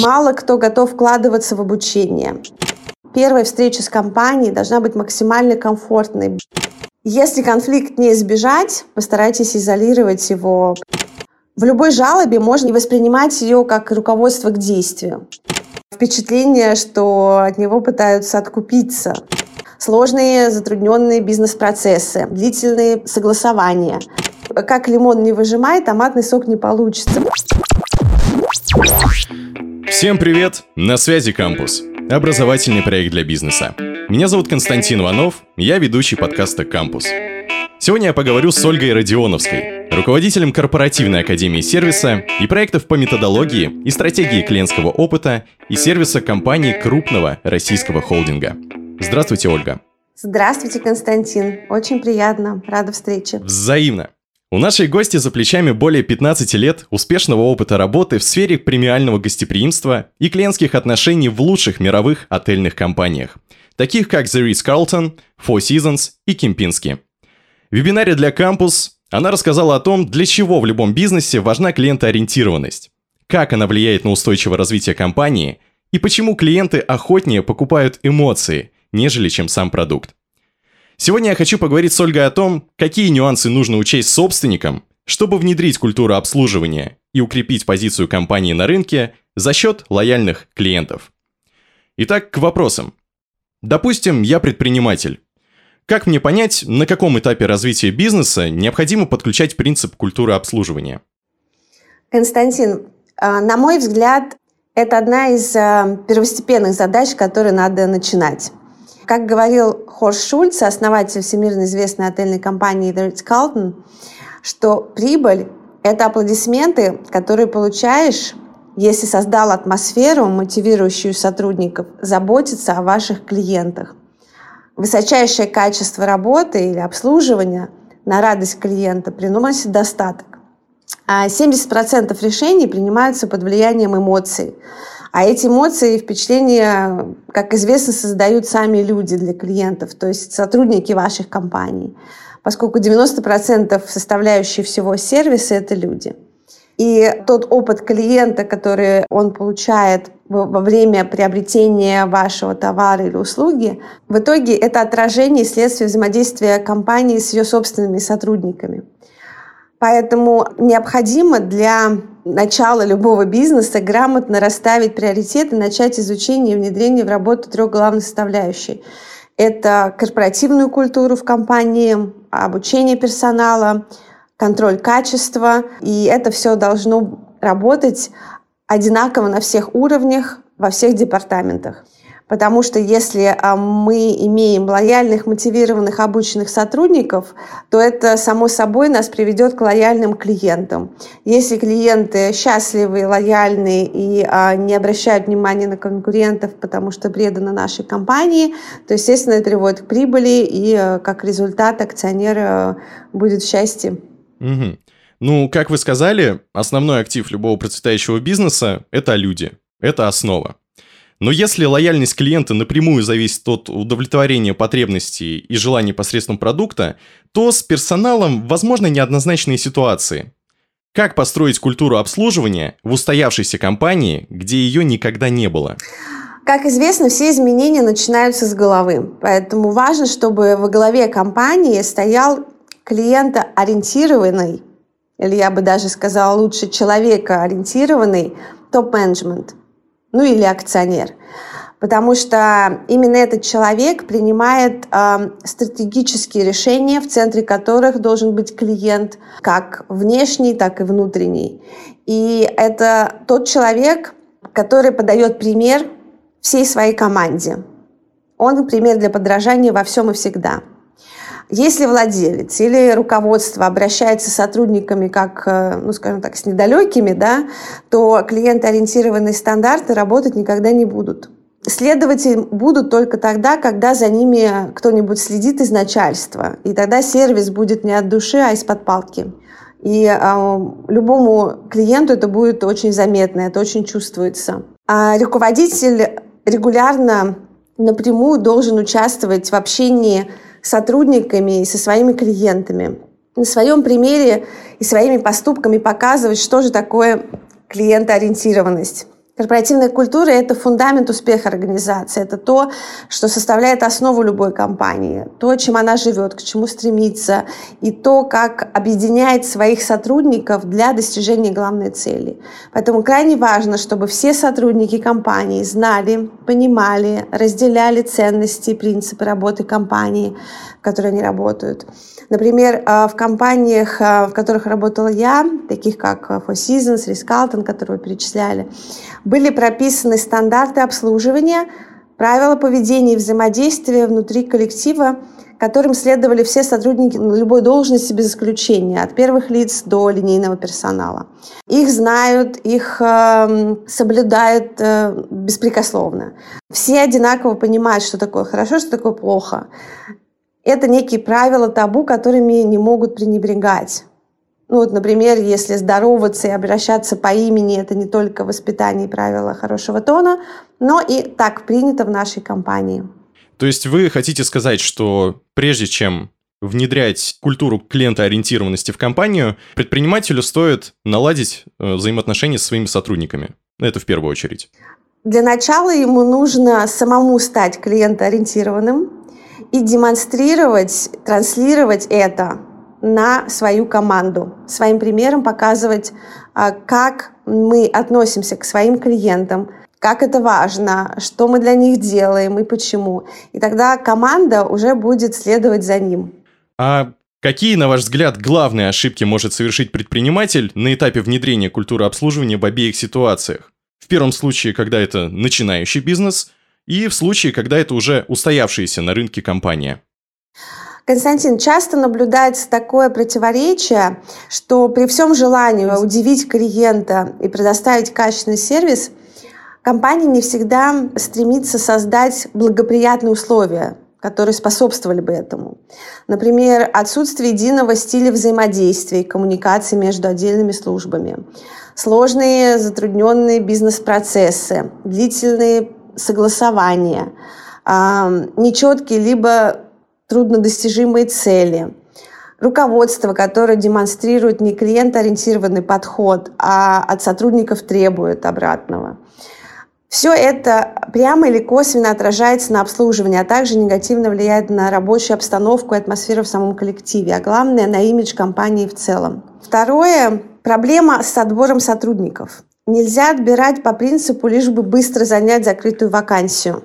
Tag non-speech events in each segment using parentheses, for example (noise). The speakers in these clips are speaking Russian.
Мало кто готов вкладываться в обучение. Первая встреча с компанией должна быть максимально комфортной. Если конфликт не избежать, постарайтесь изолировать его. В любой жалобе можно воспринимать ее как руководство к действию. Впечатление, что от него пытаются откупиться. Сложные, затрудненные бизнес-процессы, длительные согласования. Как лимон не выжимай, томатный сок не получится. Всем привет! На связи Кампус. Образовательный проект для бизнеса. Меня зовут Константин Иванов, я ведущий подкаста «Кампус». Сегодня я поговорю с Ольгой Родионовской, руководителем корпоративной академии сервиса и проектов по методологии и стратегии клиентского опыта и сервиса компании крупного российского холдинга. Здравствуйте, Ольга. Здравствуйте, Константин. Очень приятно. Рада встрече. Взаимно. У нашей гости за плечами более 15 лет успешного опыта работы в сфере премиального гостеприимства и клиентских отношений в лучших мировых отельных компаниях, таких как The Ritz-Carlton, Four Seasons и Кемпински. В вебинаре для Campus она рассказала о том, для чего в любом бизнесе важна клиентоориентированность, как она влияет на устойчивое развитие компании и почему клиенты охотнее покупают эмоции – нежели чем сам продукт. Сегодня я хочу поговорить с Ольгой о том, какие нюансы нужно учесть собственникам, чтобы внедрить культуру обслуживания и укрепить позицию компании на рынке за счет лояльных клиентов. Итак, к вопросам. Допустим, я предприниматель. Как мне понять, на каком этапе развития бизнеса необходимо подключать принцип культуры обслуживания? Константин, а, на мой взгляд, это одна из а, первостепенных задач, которые надо начинать. Как говорил Хорст Шульц, основатель всемирно известной отельной компании The Ritz-Carlton, что прибыль – это аплодисменты, которые получаешь, если создал атмосферу, мотивирующую сотрудников заботиться о ваших клиентах. Высочайшее качество работы или обслуживания на радость клиента приносит достаток. А 70% решений принимаются под влиянием эмоций. А эти эмоции и впечатления, как известно, создают сами люди для клиентов, то есть сотрудники ваших компаний, поскольку 90% составляющие всего сервиса – это люди. И тот опыт клиента, который он получает во время приобретения вашего товара или услуги, в итоге это отражение и следствие взаимодействия компании с ее собственными сотрудниками. Поэтому необходимо для начала любого бизнеса грамотно расставить приоритеты, начать изучение и внедрение в работу трех главных составляющих. Это корпоративную культуру в компании, обучение персонала, контроль качества. И это все должно работать одинаково на всех уровнях, во всех департаментах. Потому что если а, мы имеем лояльных, мотивированных, обученных сотрудников, то это само собой нас приведет к лояльным клиентам. Если клиенты счастливые, лояльные и а, не обращают внимания на конкурентов, потому что преданы нашей компании, то, естественно, это приводит к прибыли, и а, как результат акционер будет в счастье. Угу. Ну, как вы сказали, основной актив любого процветающего бизнеса – это люди. Это основа. Но если лояльность клиента напрямую зависит от удовлетворения потребностей и желаний посредством продукта, то с персоналом возможны неоднозначные ситуации. Как построить культуру обслуживания в устоявшейся компании, где ее никогда не было? Как известно, все изменения начинаются с головы. Поэтому важно, чтобы во главе компании стоял клиентоориентированный, или я бы даже сказала лучше человекоориентированный топ-менеджмент – ну или акционер. Потому что именно этот человек принимает э, стратегические решения, в центре которых должен быть клиент, как внешний, так и внутренний. И это тот человек, который подает пример всей своей команде. Он пример для подражания во всем и всегда. Если владелец или руководство обращается с сотрудниками как, э, ну, скажем так, с недалекими, да, то клиентоориентированные стандарты работать никогда не будут. Следовать им будут только тогда, когда за ними кто-нибудь следит из начальства. И тогда сервис будет не от души, а из-под палки. И э, любому клиенту это будет очень заметно, это очень чувствуется. А руководитель регулярно напрямую должен участвовать в общении сотрудниками и со своими клиентами. На своем примере и своими поступками показывать, что же такое клиентоориентированность. Корпоративная культура – это фундамент успеха организации. Это то, что составляет основу любой компании, то, чем она живет, к чему стремится, и то, как объединяет своих сотрудников для достижения главной цели. Поэтому крайне важно, чтобы все сотрудники компании знали, понимали, разделяли ценности и принципы работы компании, в которой они работают. Например, э, в компаниях, э, в которых работала я, таких как Four Seasons, Ritz-Carlton, которые вы перечисляли, были прописаны стандарты обслуживания, правила поведения и взаимодействия внутри коллектива, которым следовали все сотрудники на любой должности без исключения, от первых лиц до линейного персонала. Их знают, их э, соблюдают э, беспрекословно. Все одинаково понимают, что такое хорошо, что такое плохо. Это некие правила табу, которыми не могут пренебрегать. Ну вот, например, если здороваться и обращаться по имени, это не только воспитание и правила хорошего тона, но и так принято в нашей компании. То есть вы хотите сказать, что прежде чем внедрять культуру клиентоориентированности в компанию, предпринимателю стоит наладить э, взаимоотношения с своими сотрудниками. Это в первую очередь. Для начала ему нужно самому стать клиентоориентированным, и демонстрировать, транслировать это на свою команду, своим примером показывать, а, как мы относимся к своим клиентам, как это важно, что мы для них делаем и почему. И тогда команда уже будет следовать за ним. А какие, на ваш взгляд, главные ошибки может совершить предприниматель на этапе внедрения культуры обслуживания в обеих ситуациях? В первом случае, когда это начинающий бизнес – и в случае, когда это уже устоявшаяся на рынке компания. Константин, часто наблюдается такое противоречие, что при всем желании удивить клиента и предоставить качественный сервис, компания не всегда стремится создать благоприятные условия, которые способствовали бы этому. Например, отсутствие единого стиля взаимодействия и коммуникации между отдельными службами, сложные затрудненные бизнес-процессы, длительные согласования, нечеткие либо труднодостижимые цели, руководство, которое демонстрирует не клиент-ориентированный подход, а от сотрудников требует обратного. Все это прямо или косвенно отражается на обслуживании, а также негативно влияет на рабочую обстановку и атмосферу в самом коллективе, а главное на имидж компании в целом. Второе – проблема с отбором сотрудников. Нельзя отбирать по принципу лишь бы быстро занять закрытую вакансию.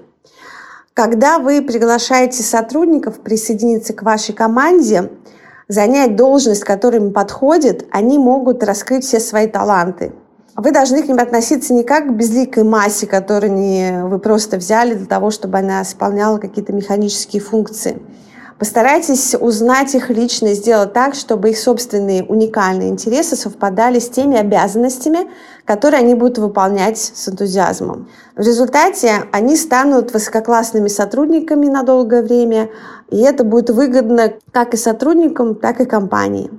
Когда вы приглашаете сотрудников присоединиться к вашей команде, занять должность, которая им подходит, они могут раскрыть все свои таланты. Вы должны к ним относиться не как к безликой массе, которую вы просто взяли для того, чтобы она исполняла какие-то механические функции – Постарайтесь узнать их лично сделать так, чтобы их собственные уникальные интересы совпадали с теми обязанностями, которые они будут выполнять с энтузиазмом. В результате они станут высококлассными сотрудниками на долгое время, и это будет выгодно как и сотрудникам, так и компании.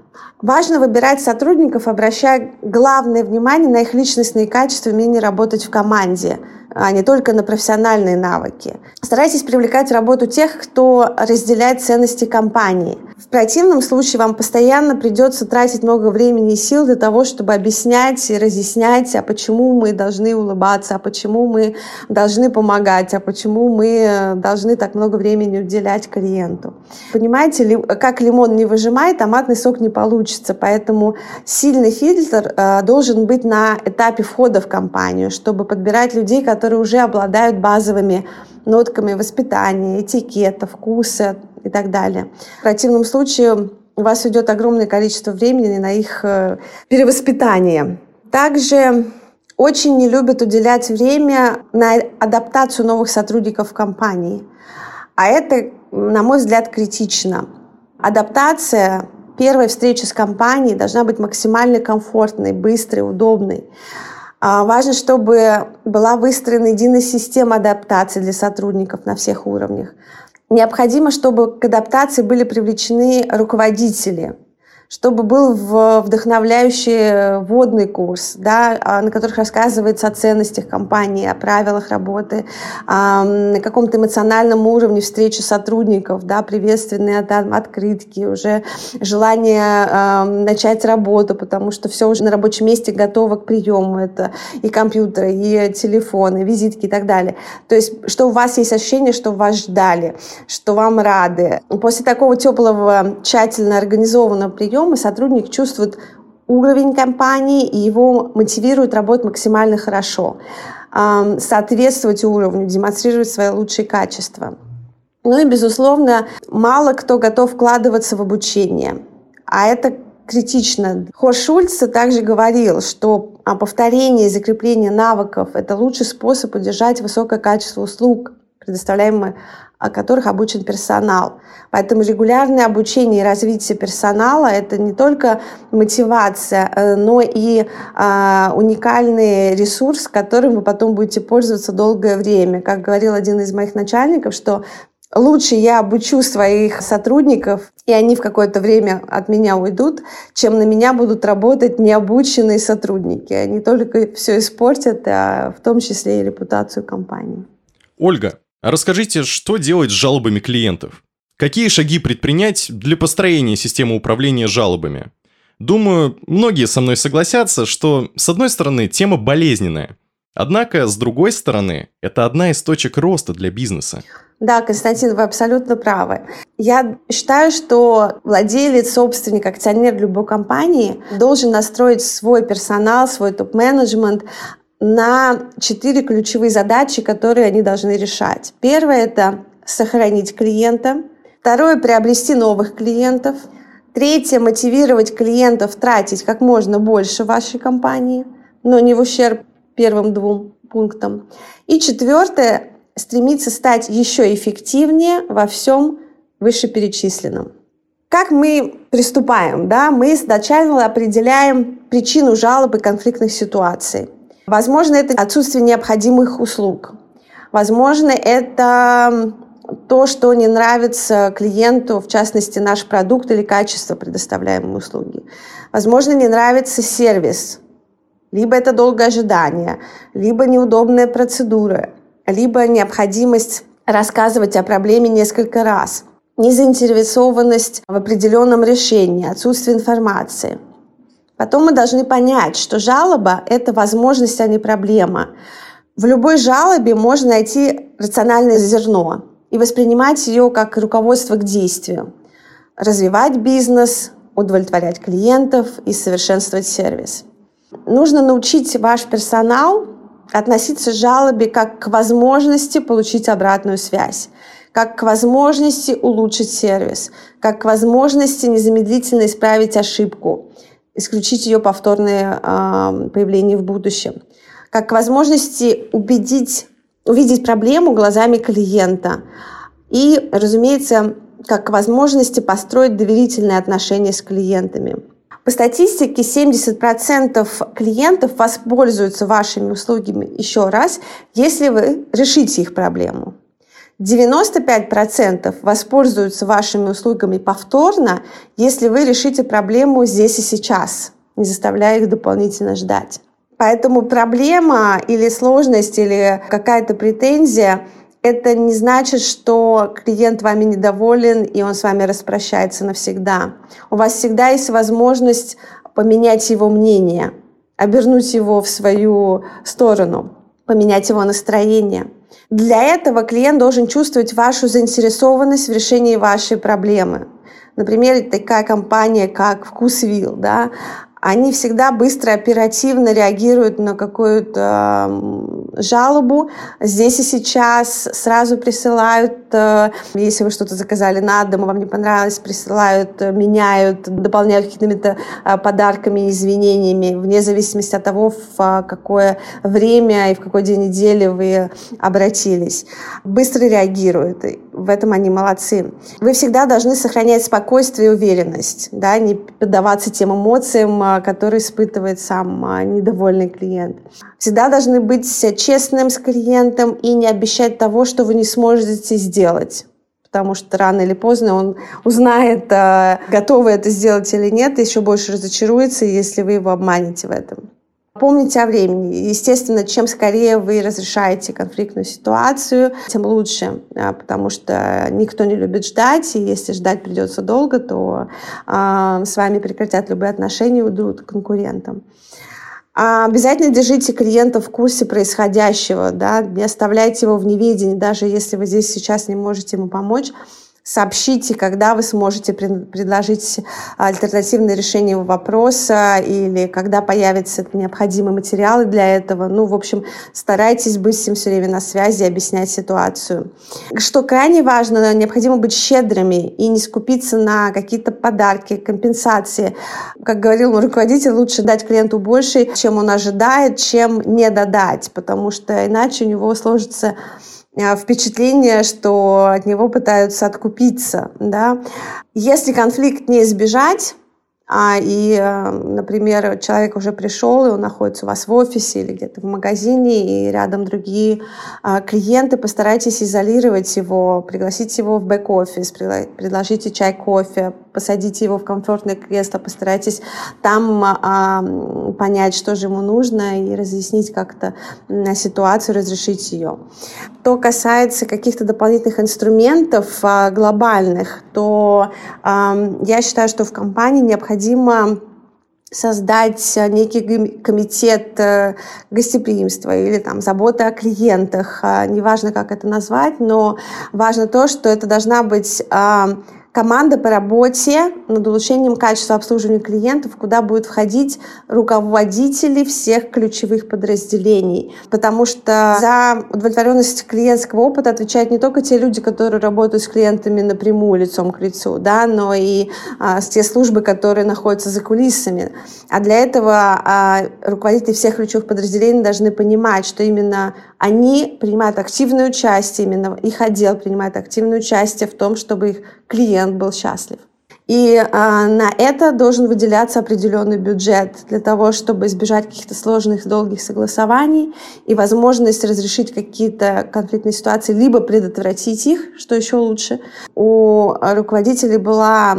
Важно выбирать сотрудников, обращая главное внимание на их личностные качества умение работать в команде – а не только на профессиональные навыки. Старайтесь привлекать в работу тех, кто разделяет ценности компании. В противном случае вам постоянно придется тратить много времени и сил для того, чтобы объяснять и разъяснять, а почему мы должны улыбаться, а почему мы должны помогать, а почему мы должны так много времени уделять клиенту. Понимаете, как лимон не выжимает, томатный сок не получится. Поэтому сильный фильтр э, должен быть на этапе входа в компанию, чтобы подбирать людей, которые уже обладают базовыми нотками воспитания, этикета, вкуса и так далее. В противном случае у вас уйдет огромное количество времени на их э, перевоспитание. Также очень не любят уделять время на адаптацию новых сотрудников компании. А это, на мой взгляд, критично. Адаптация первой встречи с компанией должна быть максимально комфортной, быстрой, удобной. А, важно, чтобы была выстроена единая система адаптации для сотрудников на всех уровнях. Необходимо, чтобы к адаптации были привлечены руководители, чтобы был вдохновляющий вводный курс, да, а, на которых рассказывается о ценностях компании, о правилах работы, на каком-то эмоциональном уровне встречи сотрудников, да, приветственные открытки, уже желание начать работу, потому что все уже на рабочем месте готово к приему. Это и компьютеры, и телефоны, визитки и так далее. То есть, что у вас есть ощущение, что вас ждали, что вам рады. После такого теплого, тщательно организованного приема приема сотрудник чувствует уровень компании и его мотивирует работать максимально хорошо, соответствовать уровню, демонстрировать свои лучшие качества. Ну и, безусловно, мало кто готов вкладываться в обучение. А это критично. Хорш Шульц также говорил, что повторение и закрепление навыков – это лучший способ удержать высокое качество услуг, предоставляемых о которых обучен персонал. Поэтому регулярное обучение и развитие персонала – это не только мотивация, э, но и а, уникальный ресурс, которым вы потом будете пользоваться долгое время. Как говорил один из моих начальников, что лучше я обучу своих сотрудников, и они в какое-то время от меня уйдут, чем на меня будут работать необученные сотрудники. Они только все испортят, а в том числе и репутацию компании. Ольга, расскажите, что делать с жалобами клиентов? Какие шаги предпринять для построения системы управления жалобами? Думаю, многие со мной согласятся, что, с одной стороны, тема болезненная. Однако, с другой стороны, это одна из точек роста для бизнеса. Да, Константин, вы абсолютно правы. Я считаю, что владелец, собственник, акционер любой компании должен настроить свой персонал, свой топ-менеджмент на четыре ключевые задачи, которые они должны решать. Первое – это сохранить клиента. Второе – приобрести новых клиентов. Третье – мотивировать клиентов тратить как можно больше вашей компании, но не в ущерб первым двум пунктам. И четвертое – стремиться стать еще эффективнее во всем вышеперечисленном. Как мы приступаем? Да? Мы изначально определяем причину жалоб и конфликтных ситуаций – Возможно, это отсутствие необходимых услуг. Возможно, это то, что не нравится клиенту, в частности, наш продукт или качество предоставляемой услуги. Возможно, не нравится сервис. Либо это долгое ожидание, либо неудобная процедура, либо необходимость рассказывать о проблеме несколько раз, незаинтересованность в определенном решении, отсутствие информации – Потом мы должны понять, что жалоба – это возможность, а не проблема. В любой жалобе можно найти рациональное зерно и воспринимать ее как руководство к действию. Развивать бизнес, удовлетворять клиентов и совершенствовать сервис. Нужно научить ваш персонал относиться к жалобе как к возможности получить обратную связь, как к возможности улучшить сервис, как к возможности незамедлительно исправить ошибку – исключить ее повторное э, появление в будущем. Как возможности убедить, увидеть проблему глазами клиента. И, разумеется, как возможности построить доверительные отношения с клиентами. По статистике 70% клиентов воспользуются вашими услугами еще раз, если вы решите их проблему. 95% воспользуются вашими услугами повторно, если вы решите проблему здесь и сейчас, не заставляя их дополнительно ждать. Поэтому проблема или сложность, или какая-то претензия это не значит, что клиент вами недоволен и он с вами распрощается навсегда. У вас всегда есть возможность поменять его мнение, обернуть его в свою сторону, поменять его настроение – для этого клиент должен чувствовать вашу заинтересованность в решении вашей проблемы. Например, такая компания, как Вкусвилл, да, они всегда быстро, оперативно реагируют на какую-то жалобу. Здесь и сейчас сразу присылают, э, если вы что-то заказали на дом, вам не понравилось, присылают, э, меняют, дополняют какими-то э, подарками, извинениями, вне зависимости от того, в какое время и в какой день недели вы обратились. Быстро реагируют. В этом они молодцы. Вы всегда должны сохранять спокойствие и уверенность, да, не поддаваться тем эмоциям, которые испытывает сам недовольный клиент. Всегда должны быть честным с клиентом и не обещать того, что вы не сможете сделать. потому что рано или поздно он узнает, э, готовы это сделать или нет, и еще больше разочаруется, если вы его обманете в этом. Помните о времени. Естественно, чем скорее вы разрешаете конфликтную ситуацию, тем лучше, а, потому что никто не любит ждать, и если ждать придется долго, то э, с вами прекратят любые отношения и уйдут к конкурентам. А обязательно держите клиента в курсе происходящего, да, не оставляйте его в неведении, даже если вы здесь сейчас не можете ему помочь сообщите, когда вы сможете предложить альтернативное решение вопроса или когда появятся необходимые материалы для этого. Ну, в общем, старайтесь быть с ним все время на связи объяснять ситуацию. Что крайне важно, необходимо быть щедрыми и не скупиться на какие-то подарки, компенсации. Как говорил мой руководитель, лучше дать клиенту больше, чем он ожидает, чем не додать, потому что иначе у него сложится впечатление, что от него пытаются откупиться. Да? Если конфликт не избежать, а, и, э, например, человек уже пришел, и он находится у вас в офисе или где-то в магазине, и рядом другие а, клиенты, постарайтесь изолировать его, пригласить его в бэк-офис, предложите чай, кофе, посадите его в комфортное кресло, постарайтесь там а, понять, что же ему нужно, и разъяснить как-то ситуацию, разрешить ее. Что касается каких-то дополнительных инструментов а, глобальных, то а, я считаю, что в компании необходимо создать некий комитет э, гостеприимства или там заботы о клиентах, а, неважно, как это назвать, но важно то, что это должна быть команда по работе над улучшением качества обслуживания клиентов, куда будут входить руководители всех ключевых подразделений. Потому что за удовлетворенность клиентского опыта отвечают не только те люди, которые работают с клиентами напрямую, лицом к лицу, да, но и а, те службы, которые находятся за кулисами. А для этого а, руководители всех ключевых подразделений должны понимать, что именно они принимают активное участие, именно их отдел принимает активное участие в том, чтобы их клиент был счастлив. И а, на это должен выделяться определенный бюджет для того, чтобы избежать каких-то сложных, долгих согласований и возможность разрешить какие-то конфликтные ситуации, либо предотвратить их, что еще лучше. У руководителей была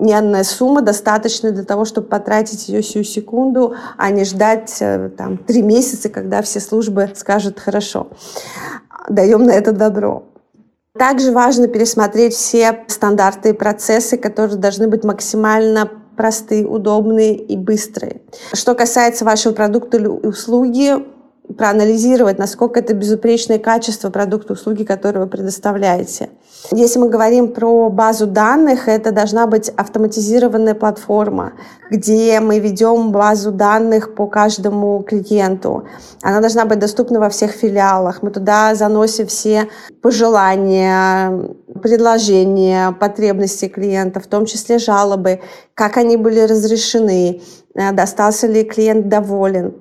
не одна сумма, достаточная для того, чтобы потратить ее сию секунду, а не ждать э, там, три месяца, когда все службы скажут «хорошо, даем на это добро». Также важно пересмотреть все стандарты и процессы, которые должны быть максимально простые, удобные и быстрые. Что касается вашего продукта или услуги, проанализировать, насколько это безупречное качество продукта, услуги, которые вы предоставляете. Если мы говорим про базу данных, это должна быть автоматизированная платформа, где мы ведем базу данных по каждому клиенту. Она должна быть доступна во всех филиалах. Мы туда заносим все пожелания, предложения, потребности клиента, в том числе жалобы, как они были разрешены, э, достался ли клиент доволен,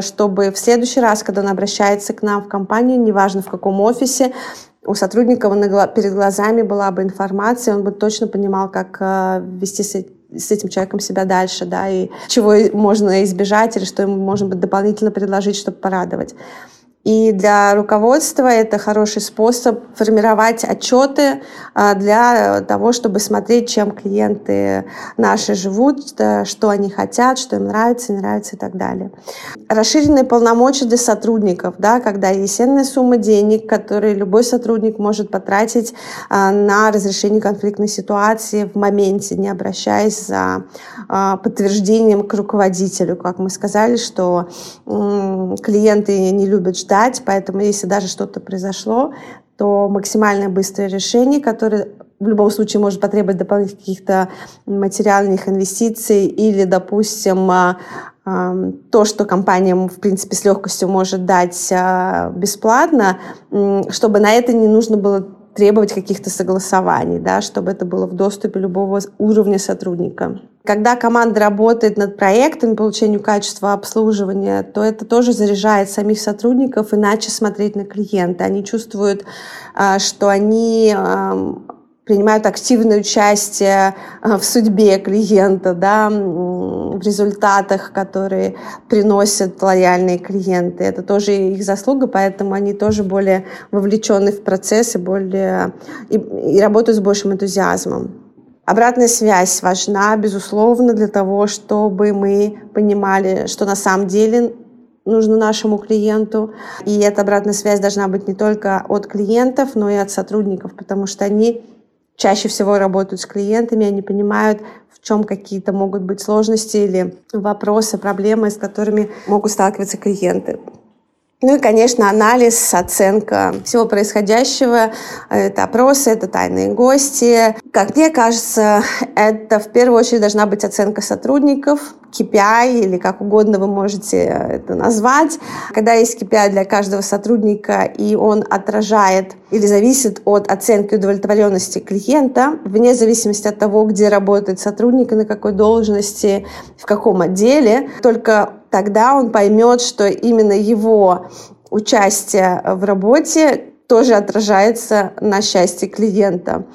чтобы в следующий раз, когда он обращается к нам в компанию, неважно в каком офисе, у сотрудника перед глазами была бы информация, он бы точно понимал, как э, вести с этим человеком себя дальше, да, и чего можно избежать или что ему можно дополнительно предложить, чтобы порадовать. И для руководства это хороший способ формировать отчеты а, для того, чтобы смотреть, чем клиенты наши живут, что они хотят, что им нравится, не нравится и так далее. Расширенные полномочия для сотрудников, да, когда есть сумма денег, которые любой сотрудник может потратить а, на разрешение конфликтной ситуации в моменте, не обращаясь за а, подтверждением к руководителю. Как мы сказали, что клиенты не любят ждать, ждать, поэтому если даже что-то произошло, то максимально быстрое решение, которое в любом случае может потребовать дополнительных каких-то материальных инвестиций или, допустим, а, то, что компания, в принципе, с легкостью может дать а, бесплатно, чтобы на это не нужно было требовать каких-то согласований, да, чтобы это было в доступе любого уровня сотрудника. Когда команда работает над проектом по улучшению качества обслуживания, то это тоже заряжает самих сотрудников иначе смотреть на клиента. Они чувствуют, а, что они принимают активное участие в судьбе клиента, да, в результатах, которые приносят лояльные клиенты. Это тоже их заслуга, поэтому они тоже более вовлечены в процесс и, более, и, и работают с большим энтузиазмом. Обратная связь важна, безусловно, для того, чтобы мы понимали, что на самом деле нужно нашему клиенту. И эта обратная связь должна быть не только от клиентов, но и от сотрудников, потому что они чаще всего работают с клиентами, они понимают, в чем какие-то могут быть сложности или вопросы, проблемы, с которыми могут сталкиваться клиенты. Ну и, конечно, анализ, оценка всего происходящего. Это опросы, это тайные гости. Как мне кажется, это в первую очередь должна быть оценка сотрудников, KPI или как угодно вы можете это назвать. Когда есть KPI для каждого сотрудника, и он отражает или зависит от оценки удовлетворенности клиента, вне зависимости от того, где работает сотрудник и на какой должности, в каком отделе, только тогда он поймет, что именно его участие в работе тоже отражается на счастье клиента.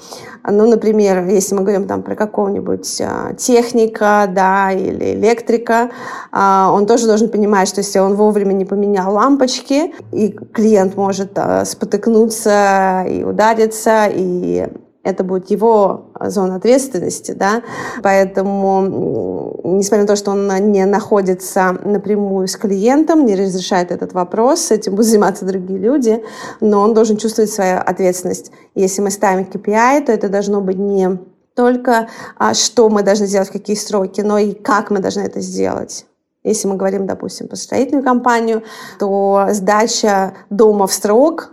Ну, например, если мы говорим там про какого-нибудь а, техника, да, или электрика, а, он тоже должен понимать, что если он вовремя не поменял лампочки, и клиент может а, спотыкнуться и удариться, и это будет его зона ответственности, да, поэтому, несмотря на то, что он не находится напрямую с клиентом, не разрешает этот вопрос, этим будут (laughs) заниматься другие люди, но он должен чувствовать свою ответственность. Если мы ставим KPI, то это должно быть не только а, что мы должны сделать, в какие сроки, но и как мы должны это сделать. Если мы говорим, допустим, про строительную компанию, то сдача дома в срок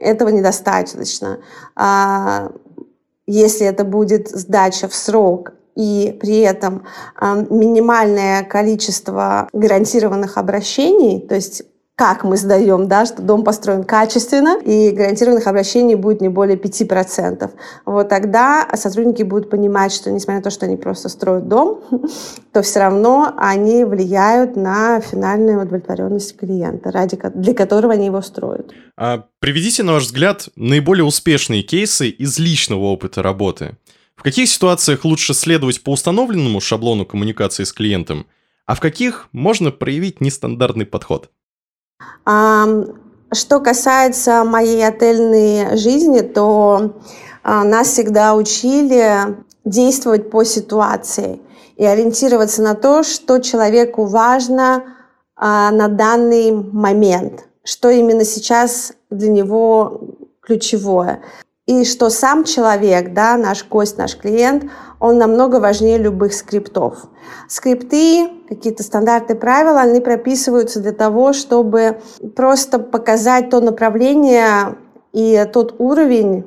этого недостаточно. А, если это будет сдача в срок и при этом а, минимальное количество гарантированных обращений, то есть как мы сдаем, да, что дом построен качественно, и гарантированных обращений будет не более 5%. Вот тогда сотрудники будут понимать, что несмотря на то, что они просто строят дом, (laughs) то все равно они влияют на финальную удовлетворенность клиента, ради, для которого они его строят. А приведите, на ваш взгляд, наиболее успешные кейсы из личного опыта работы. В каких ситуациях лучше следовать по установленному шаблону коммуникации с клиентом, а в каких можно проявить нестандартный подход? Что касается моей отельной жизни, то а, нас всегда учили действовать по ситуации и ориентироваться на то, что человеку важно а, на данный момент, что именно сейчас для него ключевое и что сам человек, да, наш гость, наш клиент, он намного важнее любых скриптов. Скрипты, какие-то стандарты правила, они прописываются для того, чтобы просто показать то направление и тот уровень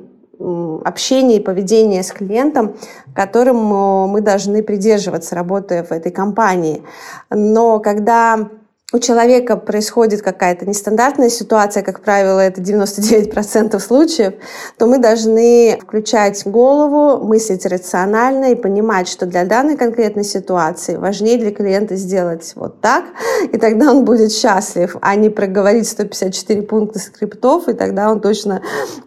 общения и поведения с клиентом, которым мы должны придерживаться, работая в этой компании. Но когда у человека происходит какая-то нестандартная ситуация, как правило, это 99% случаев, то мы должны включать голову, мыслить рационально и понимать, что для данной конкретной ситуации важнее для клиента сделать вот так, и тогда он будет счастлив, а не проговорить 154 пункта скриптов, и тогда он точно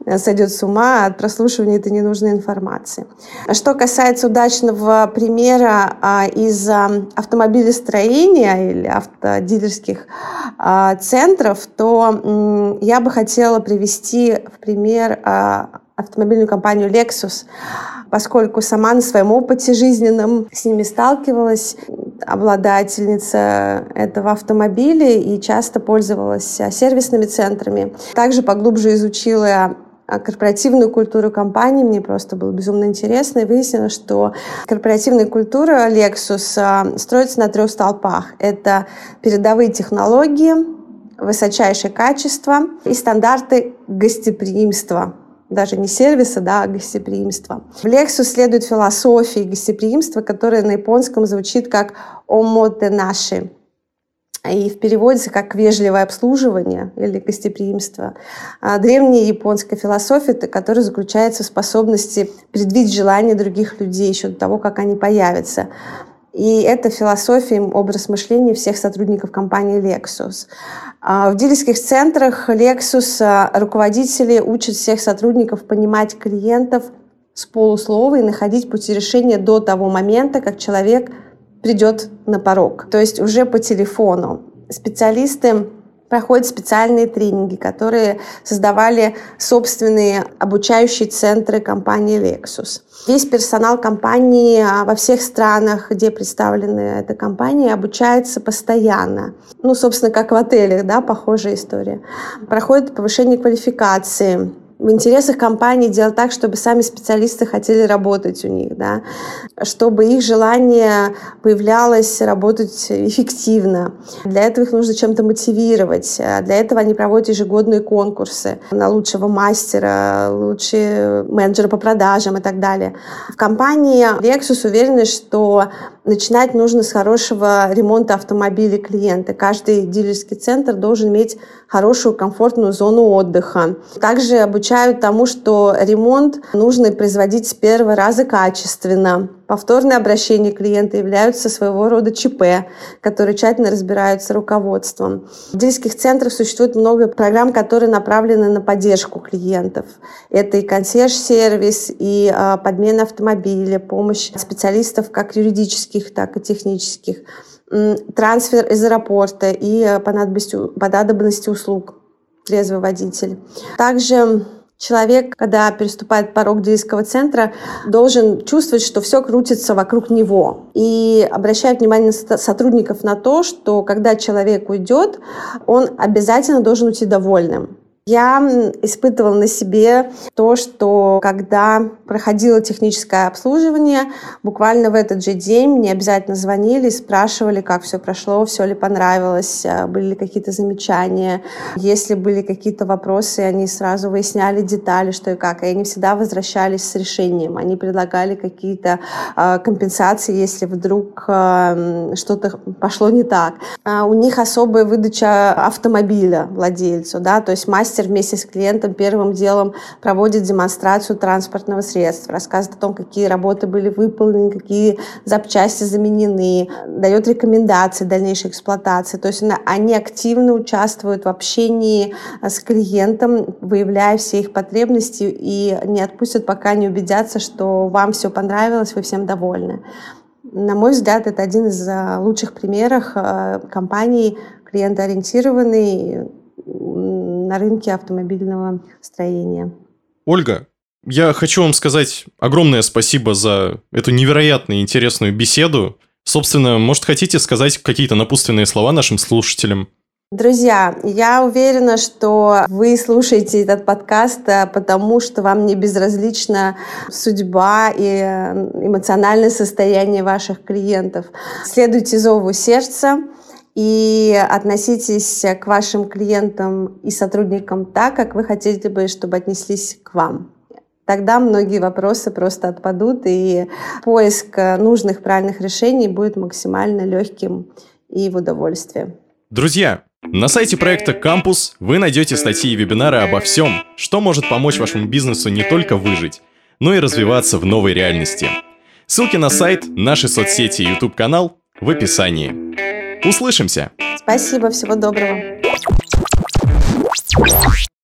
э, сойдет с ума от прослушивания этой ненужной информации. Что касается удачного примера а, из автомобилестроения или автодилерского исследовательских а, центров, то я бы хотела привести в пример а, автомобильную компанию Lexus, поскольку сама на своем опыте жизненном с ними сталкивалась, обладательница этого автомобиля и часто пользовалась а, сервисными центрами. Также поглубже изучила корпоративную культуру компании. Мне просто было безумно интересно. И выяснилось, что корпоративная культура Lexus а, строится на трех столпах. Это передовые технологии, высочайшее качество и стандарты гостеприимства даже не сервиса, да, а гостеприимства. В Lexus следует философии гостеприимства, которая на японском звучит как «омоте наши», и в переводится как «вежливое обслуживание» или «гостеприимство». А древняя японская философия, которая заключается в способности предвидеть желания других людей еще до того, как они появятся. И это философия, образ мышления всех сотрудников компании Lexus. А в дилерских центрах Lexus руководители учат всех сотрудников понимать клиентов с полуслова и находить пути решения до того момента, как человек придет на порог. То есть уже по телефону. Специалисты проходят специальные тренинги, которые создавали собственные обучающие центры компании Lexus. Весь персонал компании а, во всех странах, где представлены эта компания, обучается постоянно. Ну, собственно, как в отелях, да, похожая история. Проходит повышение квалификации, в интересах компании делать так, чтобы сами специалисты хотели работать у них, да, чтобы их желание появлялось работать эффективно. Для этого их нужно чем-то мотивировать. Для этого они проводят ежегодные конкурсы на лучшего мастера, лучший менеджера по продажам и так далее. В компании Lexus уверены, что начинать нужно с хорошего ремонта автомобилей клиента. Каждый дилерский центр должен иметь хорошую, комфортную зону отдыха. Также обучают тому, что ремонт нужно производить с первого раза качественно. Повторные обращения клиента являются своего рода ЧП, которые тщательно разбираются руководством. В дилерских центрах существует много программ, которые направлены на поддержку клиентов. Это и консьерж-сервис, и а, подмена автомобиля, помощь специалистов как юридических, так и технических, трансфер из аэропорта и а, по надобности, по надобности услуг трезвый водитель. Также Человек, когда переступает порог дилерского центра, должен чувствовать, что все крутится вокруг него. И обращать внимание сотрудников на то, что когда человек уйдет, он обязательно должен уйти довольным. Я испытывала на себе то, что когда проходило техническое обслуживание, буквально в этот же день мне обязательно звонили, спрашивали, как все прошло, все ли понравилось, а, были ли какие-то замечания. Если были какие-то вопросы, они сразу выясняли детали, что и как. И они всегда возвращались с решением. Они предлагали какие-то э, компенсации, если вдруг э, что-то пошло не так. А у них особая выдача автомобиля владельцу, да, то есть мастер мастер вместе с клиентом первым делом проводит демонстрацию транспортного средства, рассказывает о том, какие работы были выполнены, какие запчасти заменены, дает рекомендации дальнейшей эксплуатации. То есть они активно участвуют в общении э, с клиентом, выявляя все их потребности и не отпустят, пока не убедятся, что вам все понравилось, вы всем довольны. На мой взгляд, это один из э, лучших примеров э, компаний клиентоориентированной, на рынке автомобильного строения. Ольга, я хочу вам сказать огромное спасибо за эту невероятно интересную беседу. Собственно, может, хотите сказать какие-то напутственные слова нашим слушателям? Друзья, я уверена, что вы слушаете этот подкаст, э, потому что вам не безразлична судьба и э, эмоциональное состояние ваших клиентов. Следуйте зову сердца, и относитесь к вашим клиентам и сотрудникам так, как вы хотели бы, чтобы отнеслись к вам. Тогда многие вопросы просто отпадут, и поиск нужных правильных решений будет максимально легким и в удовольствие. Друзья, на сайте проекта «Кампус» вы найдете статьи и вебинары обо всем, что может помочь вашему бизнесу не только выжить, но и развиваться в новой реальности. Ссылки на сайт, наши соцсети и YouTube-канал в описании. Услышимся! Спасибо, всего доброго!